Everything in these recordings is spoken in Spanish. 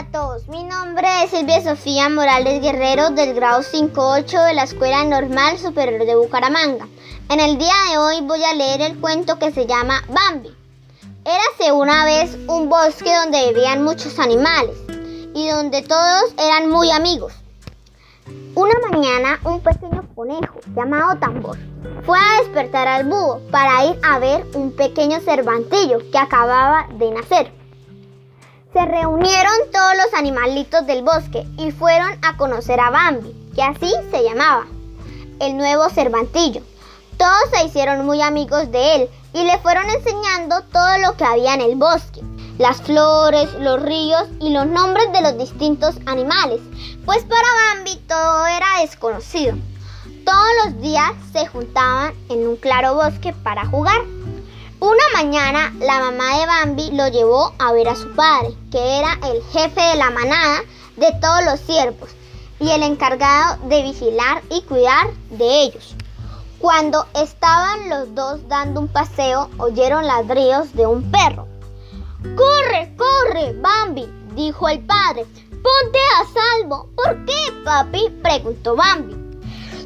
a todos, mi nombre es Silvia Sofía Morales Guerrero del grado 5-8 de la Escuela Normal Superior de Bucaramanga. En el día de hoy voy a leer el cuento que se llama Bambi. Érase una vez un bosque donde vivían muchos animales y donde todos eran muy amigos. Una mañana un pequeño conejo llamado Tambor fue a despertar al búho para ir a ver un pequeño cervantillo que acababa de nacer. Se reunieron todos los animalitos del bosque y fueron a conocer a Bambi, que así se llamaba, el nuevo Cervantillo. Todos se hicieron muy amigos de él y le fueron enseñando todo lo que había en el bosque, las flores, los ríos y los nombres de los distintos animales, pues para Bambi todo era desconocido. Todos los días se juntaban en un claro bosque para jugar. Una mañana la mamá de Bambi lo llevó a ver a su padre, que era el jefe de la manada de todos los ciervos y el encargado de vigilar y cuidar de ellos. Cuando estaban los dos dando un paseo, oyeron ladridos de un perro. ¡Corre, corre, Bambi! dijo el padre. Ponte a salvo. ¿Por qué, papi? preguntó Bambi.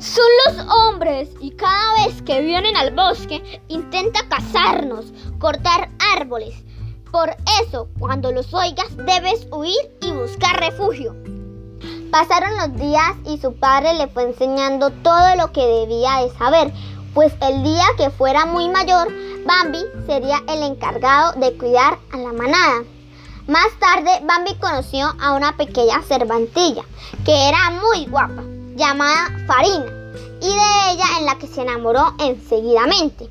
Son los hombres y cada vez que vienen al bosque intenta cazarnos, cortar árboles. Por eso, cuando los oigas, debes huir y buscar refugio. Pasaron los días y su padre le fue enseñando todo lo que debía de saber, pues el día que fuera muy mayor, Bambi sería el encargado de cuidar a la manada. Más tarde, Bambi conoció a una pequeña cervantilla, que era muy guapa llamada Farina y de ella en la que se enamoró enseguidamente.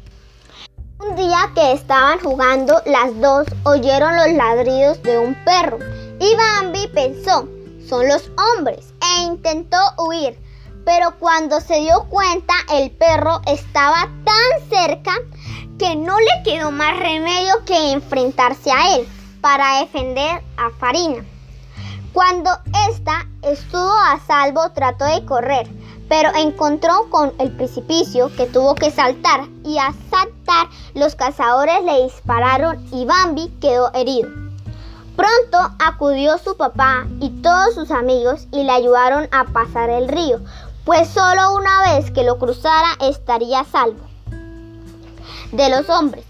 Un día que estaban jugando, las dos oyeron los ladridos de un perro y Bambi pensó, son los hombres, e intentó huir. Pero cuando se dio cuenta, el perro estaba tan cerca que no le quedó más remedio que enfrentarse a él para defender a Farina. Cuando ésta estuvo a salvo trató de correr, pero encontró con el precipicio que tuvo que saltar y a saltar los cazadores le dispararon y Bambi quedó herido. Pronto acudió su papá y todos sus amigos y le ayudaron a pasar el río, pues solo una vez que lo cruzara estaría a salvo de los hombres.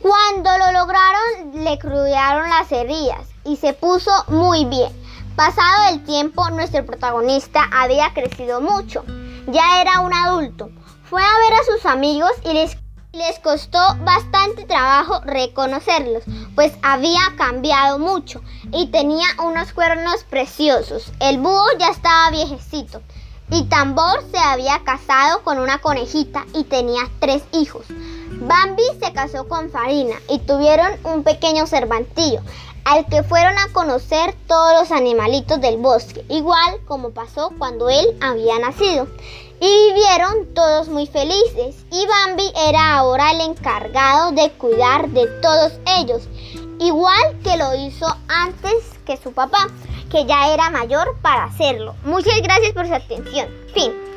Cuando lo lograron le crudearon las heridas y se puso muy bien. Pasado el tiempo, nuestro protagonista había crecido mucho. Ya era un adulto. Fue a ver a sus amigos y les, les costó bastante trabajo reconocerlos, pues había cambiado mucho y tenía unos cuernos preciosos. El búho ya estaba viejecito y Tambor se había casado con una conejita y tenía tres hijos. Bambi se casó con Farina y tuvieron un pequeño cervantillo al que fueron a conocer todos los animalitos del bosque, igual como pasó cuando él había nacido. Y vivieron todos muy felices y Bambi era ahora el encargado de cuidar de todos ellos, igual que lo hizo antes que su papá, que ya era mayor para hacerlo. Muchas gracias por su atención. Fin.